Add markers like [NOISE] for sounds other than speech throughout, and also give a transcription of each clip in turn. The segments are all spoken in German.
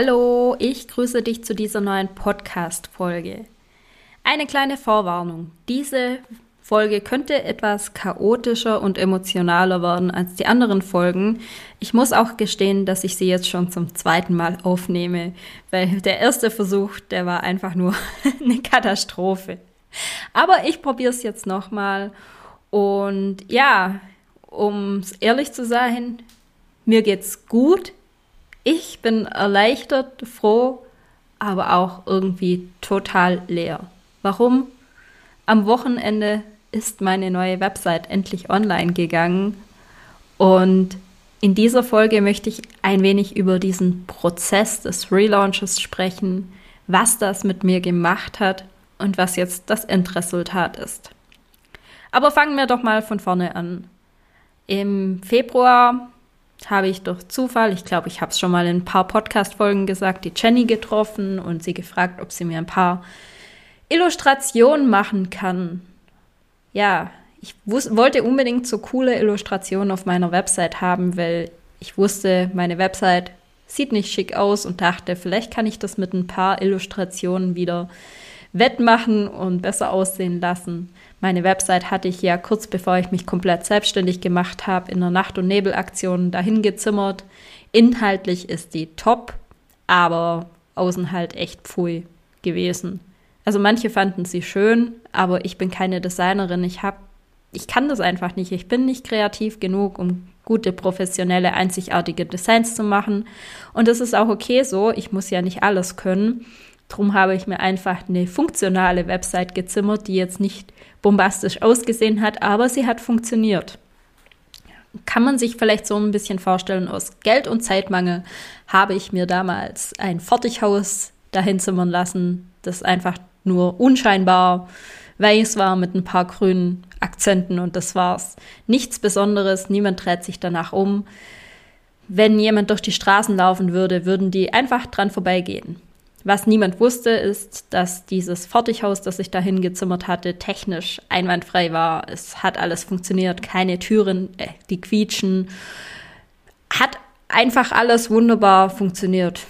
Hallo, ich grüße dich zu dieser neuen Podcast-Folge. Eine kleine Vorwarnung. Diese Folge könnte etwas chaotischer und emotionaler werden als die anderen Folgen. Ich muss auch gestehen, dass ich sie jetzt schon zum zweiten Mal aufnehme, weil der erste Versuch, der war einfach nur [LAUGHS] eine Katastrophe. Aber ich probiere es jetzt nochmal. Und ja, um ehrlich zu sein, mir geht's gut. Ich bin erleichtert, froh, aber auch irgendwie total leer. Warum? Am Wochenende ist meine neue Website endlich online gegangen und in dieser Folge möchte ich ein wenig über diesen Prozess des Relaunches sprechen, was das mit mir gemacht hat und was jetzt das Endresultat ist. Aber fangen wir doch mal von vorne an. Im Februar habe ich durch Zufall, ich glaube, ich habe es schon mal in ein paar Podcast-Folgen gesagt, die Jenny getroffen und sie gefragt, ob sie mir ein paar Illustrationen machen kann. Ja, ich wollte unbedingt so coole Illustrationen auf meiner Website haben, weil ich wusste, meine Website sieht nicht schick aus und dachte, vielleicht kann ich das mit ein paar Illustrationen wieder wettmachen und besser aussehen lassen. Meine Website hatte ich ja kurz bevor ich mich komplett selbstständig gemacht habe, in der Nacht- und Nebelaktion dahin gezimmert. Inhaltlich ist die top, aber außen halt echt pfui gewesen. Also manche fanden sie schön, aber ich bin keine Designerin. Ich habe, ich kann das einfach nicht. Ich bin nicht kreativ genug, um gute, professionelle, einzigartige Designs zu machen. Und das ist auch okay so. Ich muss ja nicht alles können. Drum habe ich mir einfach eine funktionale Website gezimmert, die jetzt nicht bombastisch ausgesehen hat, aber sie hat funktioniert. Kann man sich vielleicht so ein bisschen vorstellen, aus Geld- und Zeitmangel habe ich mir damals ein Fertighaus dahin zimmern lassen, das einfach nur unscheinbar weiß war mit ein paar grünen Akzenten und das war's. Nichts Besonderes, niemand dreht sich danach um. Wenn jemand durch die Straßen laufen würde, würden die einfach dran vorbeigehen. Was niemand wusste, ist, dass dieses Fertighaus, das ich dahin gezimmert hatte, technisch einwandfrei war. Es hat alles funktioniert, keine Türen, äh, die quietschen. Hat einfach alles wunderbar funktioniert.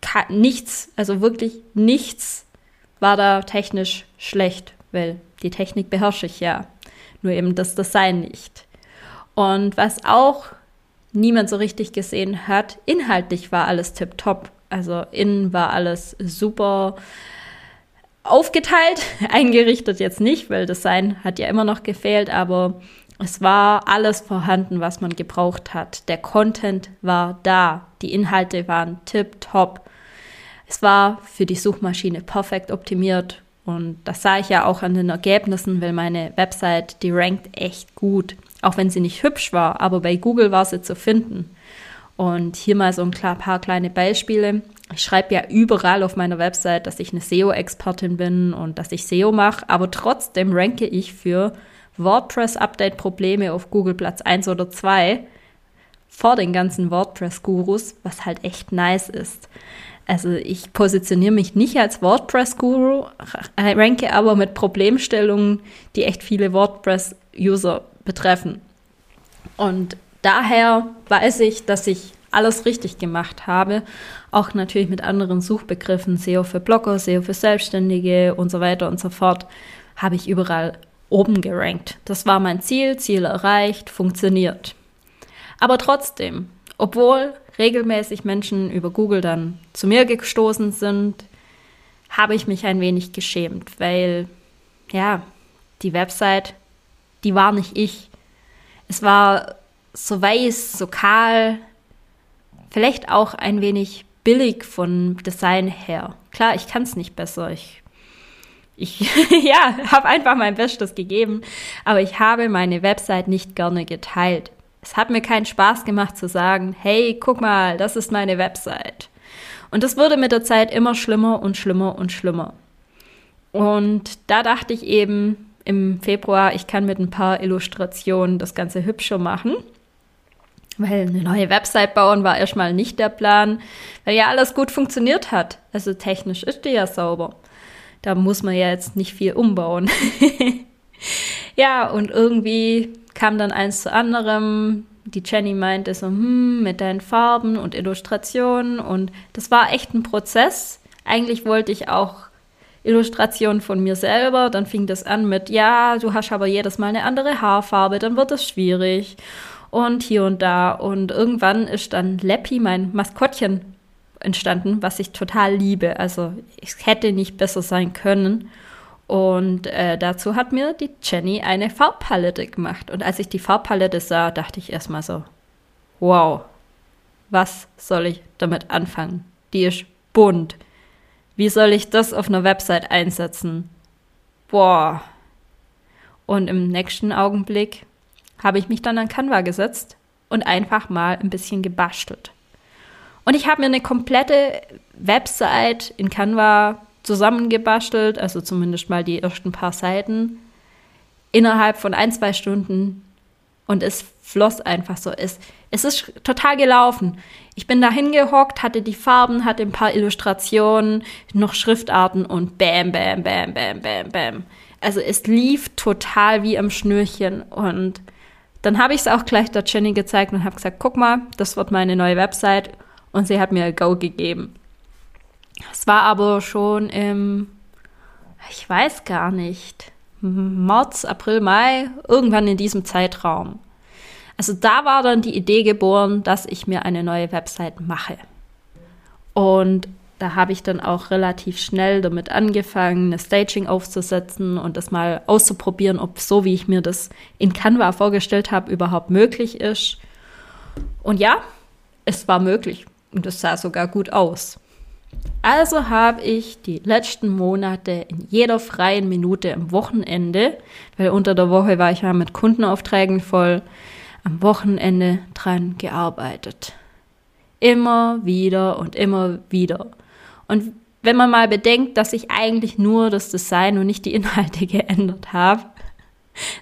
Ka nichts, also wirklich nichts war da technisch schlecht, weil die Technik beherrsche ich ja. Nur eben das Design nicht. Und was auch niemand so richtig gesehen hat, inhaltlich war alles tipptopp. Also innen war alles super aufgeteilt, [LAUGHS] eingerichtet jetzt nicht, weil Design hat ja immer noch gefehlt, aber es war alles vorhanden, was man gebraucht hat. Der Content war da, die Inhalte waren tip-top. Es war für die Suchmaschine perfekt optimiert und das sah ich ja auch an den Ergebnissen, weil meine Website, die rankt echt gut, auch wenn sie nicht hübsch war, aber bei Google war sie zu finden. Und hier mal so ein paar kleine Beispiele. Ich schreibe ja überall auf meiner Website, dass ich eine SEO-Expertin bin und dass ich SEO mache, aber trotzdem ranke ich für WordPress-Update-Probleme auf Google Platz 1 oder 2 vor den ganzen WordPress-Gurus, was halt echt nice ist. Also ich positioniere mich nicht als WordPress-Guru, ranke aber mit Problemstellungen, die echt viele WordPress-User betreffen. Und daher weiß ich, dass ich alles richtig gemacht habe. Auch natürlich mit anderen Suchbegriffen, SEO für Blogger, SEO für Selbstständige und so weiter und so fort, habe ich überall oben gerankt. Das war mein Ziel, Ziel erreicht, funktioniert. Aber trotzdem, obwohl regelmäßig Menschen über Google dann zu mir gestoßen sind, habe ich mich ein wenig geschämt, weil ja, die Website, die war nicht ich. Es war so weiß, so kahl, vielleicht auch ein wenig billig von Design her. Klar, ich kann es nicht besser. Ich, ich [LAUGHS] ja, habe einfach mein Bestes gegeben, aber ich habe meine Website nicht gerne geteilt. Es hat mir keinen Spaß gemacht zu sagen, hey, guck mal, das ist meine Website. Und das wurde mit der Zeit immer schlimmer und schlimmer und schlimmer. Und da dachte ich eben im Februar, ich kann mit ein paar Illustrationen das Ganze hübscher machen. Weil eine neue Website bauen war erstmal nicht der Plan, weil ja alles gut funktioniert hat. Also technisch ist die ja sauber. Da muss man ja jetzt nicht viel umbauen. [LAUGHS] ja, und irgendwie kam dann eins zu anderem. Die Jenny meinte so, hm, mit deinen Farben und Illustrationen. Und das war echt ein Prozess. Eigentlich wollte ich auch Illustrationen von mir selber. Dann fing das an mit, ja, du hast aber jedes Mal eine andere Haarfarbe, dann wird es schwierig und hier und da. Und irgendwann ist dann Leppi, mein Maskottchen, entstanden, was ich total liebe. Also es hätte nicht besser sein können. Und äh, dazu hat mir die Jenny eine Farbpalette gemacht. Und als ich die Farbpalette sah, dachte ich erstmal so, wow, was soll ich damit anfangen? Die ist bunt. Wie soll ich das auf einer Website einsetzen? Boah. Und im nächsten Augenblick habe ich mich dann an Canva gesetzt und einfach mal ein bisschen gebastelt. Und ich habe mir eine komplette Website in Canva zusammengebastelt, also zumindest mal die ersten paar Seiten, innerhalb von ein, zwei Stunden. Und es floss einfach so. Es, es ist total gelaufen. Ich bin da hingehockt, hatte die Farben, hatte ein paar Illustrationen, noch Schriftarten und bam, bam, bam, bam, bam, bam. Also es lief total wie am Schnürchen und dann habe ich es auch gleich der Jenny gezeigt und habe gesagt, guck mal, das wird meine neue Website. Und sie hat mir Go gegeben. Es war aber schon im, ich weiß gar nicht, März, April, Mai, irgendwann in diesem Zeitraum. Also da war dann die Idee geboren, dass ich mir eine neue Website mache. Und da habe ich dann auch relativ schnell damit angefangen, eine Staging aufzusetzen und das mal auszuprobieren, ob so, wie ich mir das in Canva vorgestellt habe, überhaupt möglich ist. Und ja, es war möglich und es sah sogar gut aus. Also habe ich die letzten Monate in jeder freien Minute am Wochenende, weil unter der Woche war ich ja mit Kundenaufträgen voll, am Wochenende dran gearbeitet. Immer wieder und immer wieder. Und wenn man mal bedenkt, dass ich eigentlich nur das Design und nicht die Inhalte [LAUGHS] geändert habe,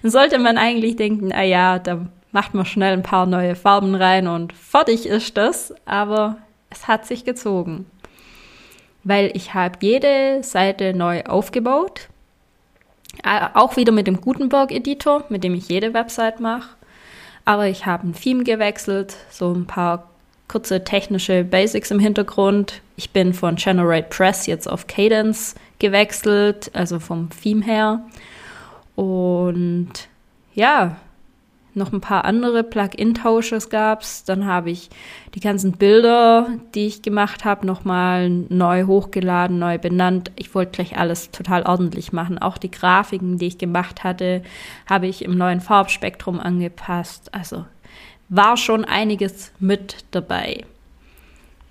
dann sollte man eigentlich denken, ah ja, da macht man schnell ein paar neue Farben rein und fertig ist das. Aber es hat sich gezogen. Weil ich habe jede Seite neu aufgebaut. Auch wieder mit dem Gutenberg-Editor, mit dem ich jede Website mache. Aber ich habe ein Theme gewechselt, so ein paar kurze technische Basics im Hintergrund. Ich bin von Generate Press jetzt auf Cadence gewechselt, also vom Theme her. Und ja, noch ein paar andere Plugin-Tausches gab es. Dann habe ich die ganzen Bilder, die ich gemacht habe, nochmal neu hochgeladen, neu benannt. Ich wollte gleich alles total ordentlich machen. Auch die Grafiken, die ich gemacht hatte, habe ich im neuen Farbspektrum angepasst. Also war schon einiges mit dabei.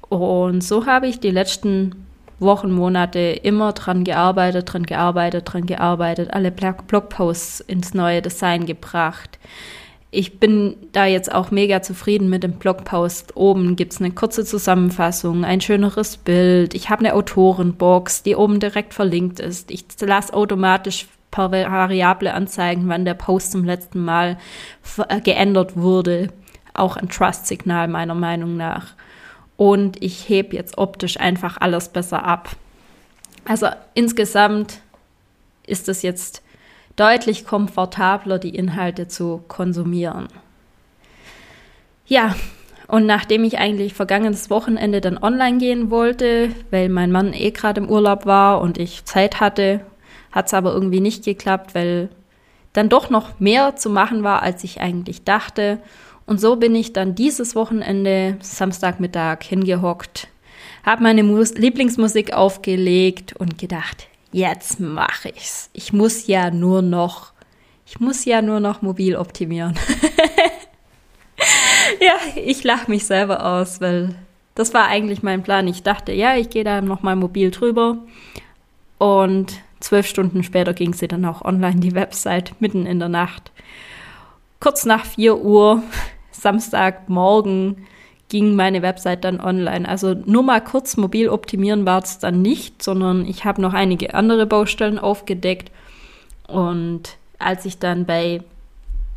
Und so habe ich die letzten Wochen, Monate immer dran gearbeitet, dran gearbeitet, dran gearbeitet, alle Blogposts ins neue Design gebracht. Ich bin da jetzt auch mega zufrieden mit dem Blogpost. Oben gibt es eine kurze Zusammenfassung, ein schöneres Bild. Ich habe eine Autorenbox, die oben direkt verlinkt ist. Ich lasse automatisch per Variable anzeigen, wann der Post zum letzten Mal äh, geändert wurde auch ein Trust-Signal meiner Meinung nach. Und ich hebe jetzt optisch einfach alles besser ab. Also insgesamt ist es jetzt deutlich komfortabler, die Inhalte zu konsumieren. Ja, und nachdem ich eigentlich vergangenes Wochenende dann online gehen wollte, weil mein Mann eh gerade im Urlaub war und ich Zeit hatte, hat es aber irgendwie nicht geklappt, weil dann doch noch mehr zu machen war, als ich eigentlich dachte. Und so bin ich dann dieses Wochenende, Samstagmittag, hingehockt, habe meine Mus Lieblingsmusik aufgelegt und gedacht, jetzt mache ich's. Ich muss ja nur noch, ich muss ja nur noch mobil optimieren. [LAUGHS] ja, ich lache mich selber aus, weil das war eigentlich mein Plan. Ich dachte, ja, ich gehe da nochmal mobil drüber. Und zwölf Stunden später ging sie dann auch online, die Website, mitten in der Nacht. Kurz nach vier Uhr Samstagmorgen ging meine Website dann online. Also nur mal kurz mobil optimieren war es dann nicht, sondern ich habe noch einige andere Baustellen aufgedeckt. Und als ich dann bei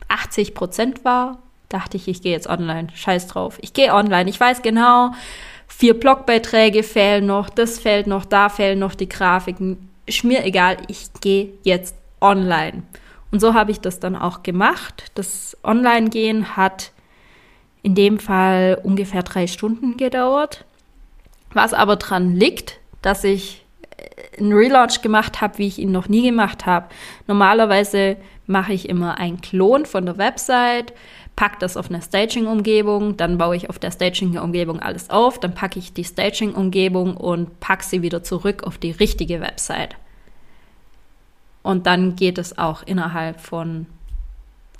80 Prozent war, dachte ich, ich gehe jetzt online. Scheiß drauf. Ich gehe online. Ich weiß genau, vier Blogbeiträge fehlen noch, das fehlt noch, da fehlen noch die Grafiken. Ist mir egal, ich gehe jetzt online. Und so habe ich das dann auch gemacht. Das Online-Gehen hat in dem Fall ungefähr drei Stunden gedauert. Was aber dran liegt, dass ich äh, einen Relaunch gemacht habe, wie ich ihn noch nie gemacht habe. Normalerweise mache ich immer einen Klon von der Website, packe das auf eine Staging-Umgebung, dann baue ich auf der Staging-Umgebung alles auf, dann packe ich die Staging-Umgebung und packe sie wieder zurück auf die richtige Website. Und dann geht es auch innerhalb von,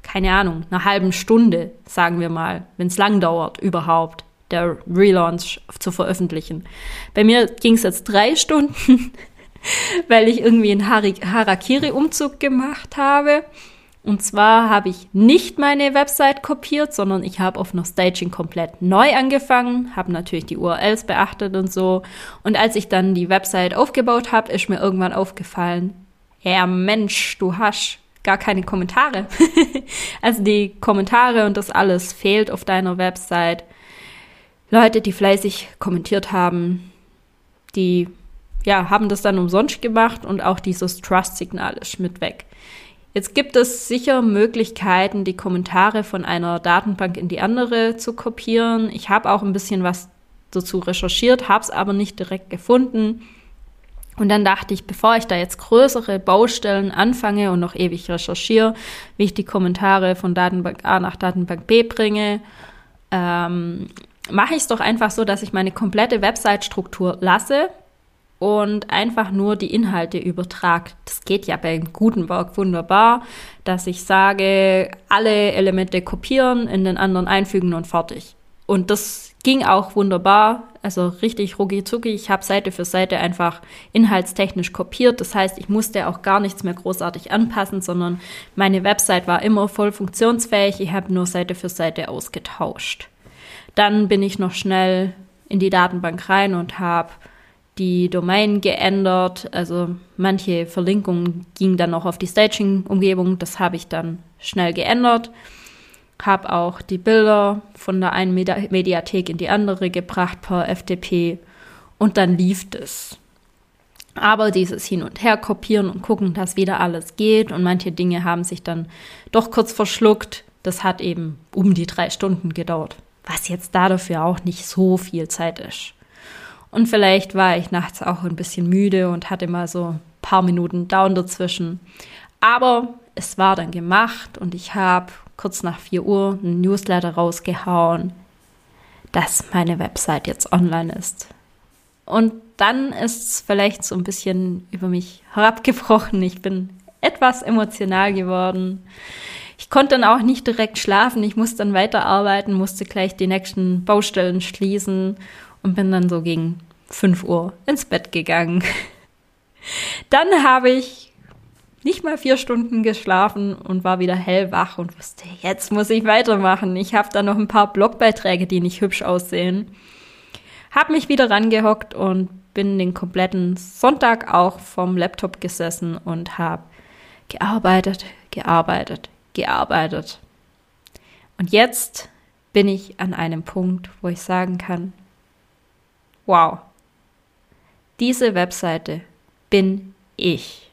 keine Ahnung, einer halben Stunde, sagen wir mal, wenn es lang dauert überhaupt, der Relaunch zu veröffentlichen. Bei mir ging es jetzt drei [LAUGHS] Stunden, weil ich irgendwie einen Harakiri-Umzug gemacht habe. Und zwar habe ich nicht meine Website kopiert, sondern ich habe auf einer Staging komplett neu angefangen, habe natürlich die URLs beachtet und so. Und als ich dann die Website aufgebaut habe, ist mir irgendwann aufgefallen, ja Mensch, du hast gar keine Kommentare. [LAUGHS] also die Kommentare und das alles fehlt auf deiner Website. Leute, die fleißig kommentiert haben, die ja, haben das dann umsonst gemacht und auch dieses Trust-Signal ist mit weg. Jetzt gibt es sicher Möglichkeiten, die Kommentare von einer Datenbank in die andere zu kopieren. Ich habe auch ein bisschen was dazu recherchiert, habe es aber nicht direkt gefunden. Und dann dachte ich, bevor ich da jetzt größere Baustellen anfange und noch ewig recherchiere, wie ich die Kommentare von Datenbank A nach Datenbank B bringe, ähm, mache ich es doch einfach so, dass ich meine komplette Website-Struktur lasse und einfach nur die Inhalte übertragt. Das geht ja beim Gutenberg wunderbar, dass ich sage, alle Elemente kopieren, in den anderen einfügen und fertig. Und das ging auch wunderbar, also richtig rucki zucki. Ich habe Seite für Seite einfach inhaltstechnisch kopiert. Das heißt, ich musste auch gar nichts mehr großartig anpassen, sondern meine Website war immer voll funktionsfähig. Ich habe nur Seite für Seite ausgetauscht. Dann bin ich noch schnell in die Datenbank rein und habe die Domain geändert. Also manche Verlinkungen gingen dann noch auf die Staging-Umgebung. Das habe ich dann schnell geändert. Habe auch die Bilder von der einen Mediathek in die andere gebracht per FTP und dann lief es. Aber dieses Hin und Her kopieren und gucken, dass wieder alles geht und manche Dinge haben sich dann doch kurz verschluckt. Das hat eben um die drei Stunden gedauert, was jetzt da dafür auch nicht so viel Zeit ist. Und vielleicht war ich nachts auch ein bisschen müde und hatte mal so ein paar Minuten Down dazwischen. Aber es war dann gemacht und ich habe kurz nach 4 Uhr ein Newsletter rausgehauen, dass meine Website jetzt online ist. Und dann ist es vielleicht so ein bisschen über mich herabgebrochen. Ich bin etwas emotional geworden. Ich konnte dann auch nicht direkt schlafen. Ich musste dann weiterarbeiten, musste gleich die nächsten Baustellen schließen und bin dann so gegen 5 Uhr ins Bett gegangen. [LAUGHS] Dann habe ich nicht mal vier Stunden geschlafen und war wieder hellwach und wusste, jetzt muss ich weitermachen. Ich habe da noch ein paar Blogbeiträge, die nicht hübsch aussehen. Hab mich wieder rangehockt und bin den kompletten Sonntag auch vom Laptop gesessen und habe gearbeitet, gearbeitet, gearbeitet. Und jetzt bin ich an einem Punkt, wo ich sagen kann, wow, diese Webseite bin ich.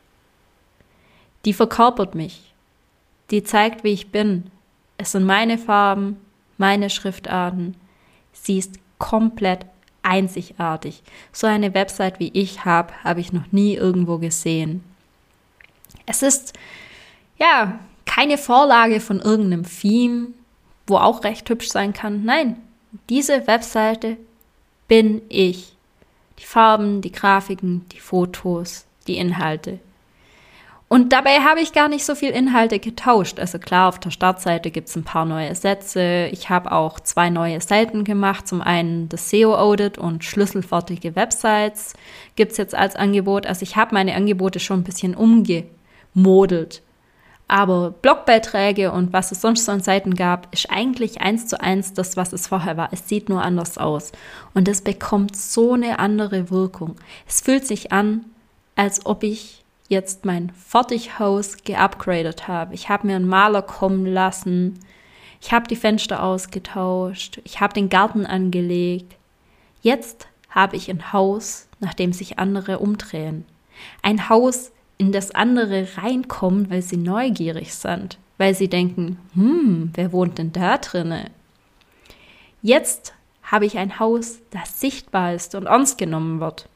Die verkörpert mich. Die zeigt, wie ich bin. Es sind meine Farben, meine Schriftarten. Sie ist komplett einzigartig. So eine Website wie ich habe, habe ich noch nie irgendwo gesehen. Es ist ja keine Vorlage von irgendeinem Theme, wo auch recht hübsch sein kann. Nein, diese Webseite bin ich. Die Farben, die Grafiken, die Fotos, die Inhalte. Und dabei habe ich gar nicht so viel Inhalte getauscht. Also klar, auf der Startseite gibt es ein paar neue Sätze. Ich habe auch zwei neue Seiten gemacht. Zum einen das SEO-Audit und schlüsselfertige Websites gibt es jetzt als Angebot. Also ich habe meine Angebote schon ein bisschen umgemodelt. Aber Blogbeiträge und was es sonst so an Seiten gab, ist eigentlich eins zu eins das, was es vorher war. Es sieht nur anders aus. Und es bekommt so eine andere Wirkung. Es fühlt sich an, als ob ich jetzt mein Fertighaus geupgradet habe. Ich habe mir einen Maler kommen lassen. Ich habe die Fenster ausgetauscht. Ich habe den Garten angelegt. Jetzt habe ich ein Haus, nach dem sich andere umdrehen. Ein Haus, in das andere reinkommen, weil sie neugierig sind, weil sie denken, hm, wer wohnt denn da drinne? Jetzt habe ich ein Haus, das sichtbar ist und ernst genommen wird.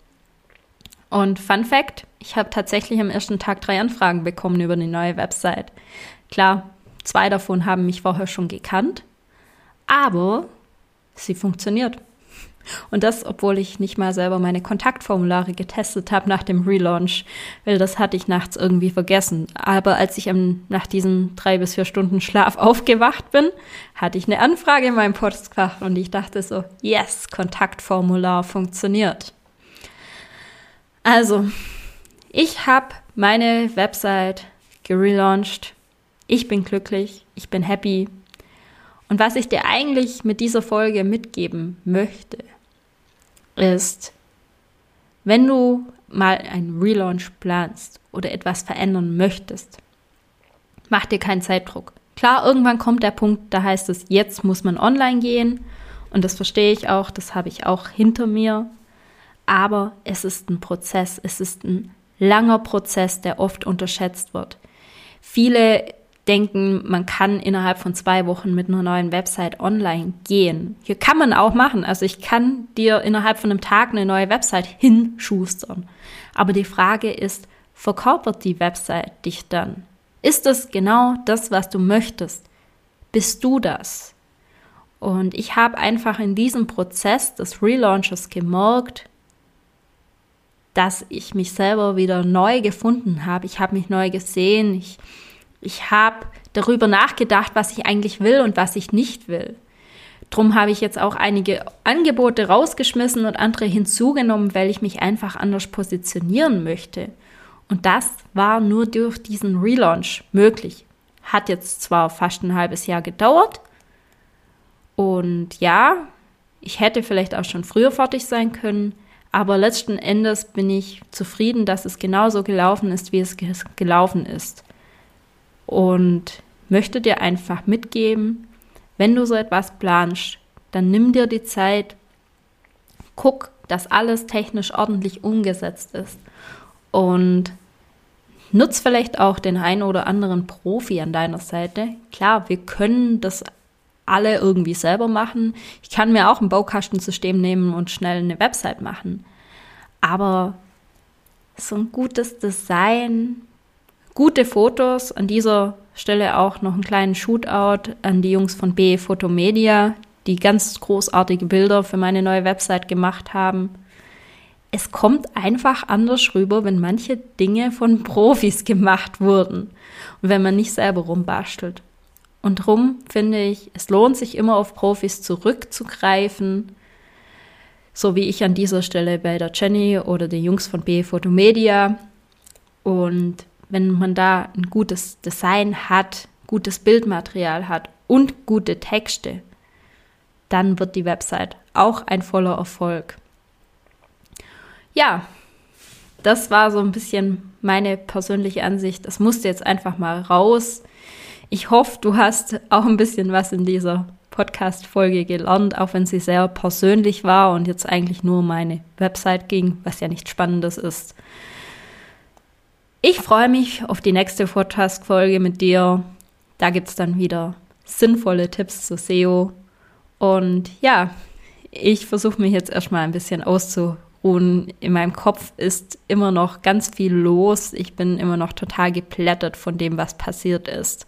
Und Fun Fact, ich habe tatsächlich am ersten Tag drei Anfragen bekommen über die neue Website. Klar, zwei davon haben mich vorher schon gekannt, aber sie funktioniert. Und das, obwohl ich nicht mal selber meine Kontaktformulare getestet habe nach dem Relaunch, weil das hatte ich nachts irgendwie vergessen. Aber als ich nach diesen drei bis vier Stunden Schlaf [LAUGHS] aufgewacht bin, hatte ich eine Anfrage in meinem Postfach und ich dachte so, yes, Kontaktformular funktioniert. Also, ich habe meine Website gelauncht. Ich bin glücklich, ich bin happy. Und was ich dir eigentlich mit dieser Folge mitgeben möchte, ist, wenn du mal einen Relaunch planst oder etwas verändern möchtest, mach dir keinen Zeitdruck. Klar, irgendwann kommt der Punkt, da heißt es, jetzt muss man online gehen. Und das verstehe ich auch, das habe ich auch hinter mir. Aber es ist ein Prozess, es ist ein langer Prozess, der oft unterschätzt wird. Viele denken, man kann innerhalb von zwei Wochen mit einer neuen Website online gehen. Hier kann man auch machen. Also ich kann dir innerhalb von einem Tag eine neue Website hinschustern. Aber die Frage ist, verkörpert die Website dich dann? Ist es genau das, was du möchtest? Bist du das? Und ich habe einfach in diesem Prozess des Relaunches gemerkt, dass ich mich selber wieder neu gefunden habe. Ich habe mich neu gesehen. Ich ich habe darüber nachgedacht, was ich eigentlich will und was ich nicht will. Drum habe ich jetzt auch einige Angebote rausgeschmissen und andere hinzugenommen, weil ich mich einfach anders positionieren möchte. Und das war nur durch diesen Relaunch möglich. Hat jetzt zwar fast ein halbes Jahr gedauert. Und ja, ich hätte vielleicht auch schon früher fertig sein können. Aber letzten Endes bin ich zufrieden, dass es genauso gelaufen ist, wie es gelaufen ist und möchte dir einfach mitgeben, wenn du so etwas planst, dann nimm dir die Zeit, guck, dass alles technisch ordentlich umgesetzt ist und nutz vielleicht auch den einen oder anderen Profi an deiner Seite. Klar, wir können das alle irgendwie selber machen. Ich kann mir auch ein Baukastensystem nehmen und schnell eine Website machen. Aber so ein gutes Design gute Fotos. An dieser Stelle auch noch einen kleinen Shootout an die Jungs von B Photomedia, die ganz großartige Bilder für meine neue Website gemacht haben. Es kommt einfach anders rüber, wenn manche Dinge von [LAUGHS] Profis gemacht wurden und wenn man nicht selber rumbastelt. Und drum finde ich, es lohnt sich immer auf Profis zurückzugreifen, so wie ich an dieser Stelle bei der Jenny oder den Jungs von B Photomedia. Und wenn man da ein gutes Design hat, gutes Bildmaterial hat und gute Texte, dann wird die Website auch ein voller Erfolg. Ja, das war so ein bisschen meine persönliche Ansicht. Das musste jetzt einfach mal raus. Ich hoffe, du hast auch ein bisschen was in dieser Podcast-Folge gelernt, auch wenn sie sehr persönlich war und jetzt eigentlich nur um meine Website ging, was ja nichts Spannendes ist. Ich freue mich auf die nächste Podcast-Folge mit dir. Da gibt es dann wieder sinnvolle Tipps zu SEO. Und ja, ich versuche mich jetzt erstmal ein bisschen auszuruhen. In meinem Kopf ist immer noch ganz viel los. Ich bin immer noch total geplättet von dem, was passiert ist.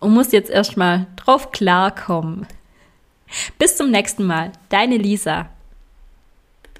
Und muss jetzt erstmal drauf klarkommen. Bis zum nächsten Mal. Deine Lisa.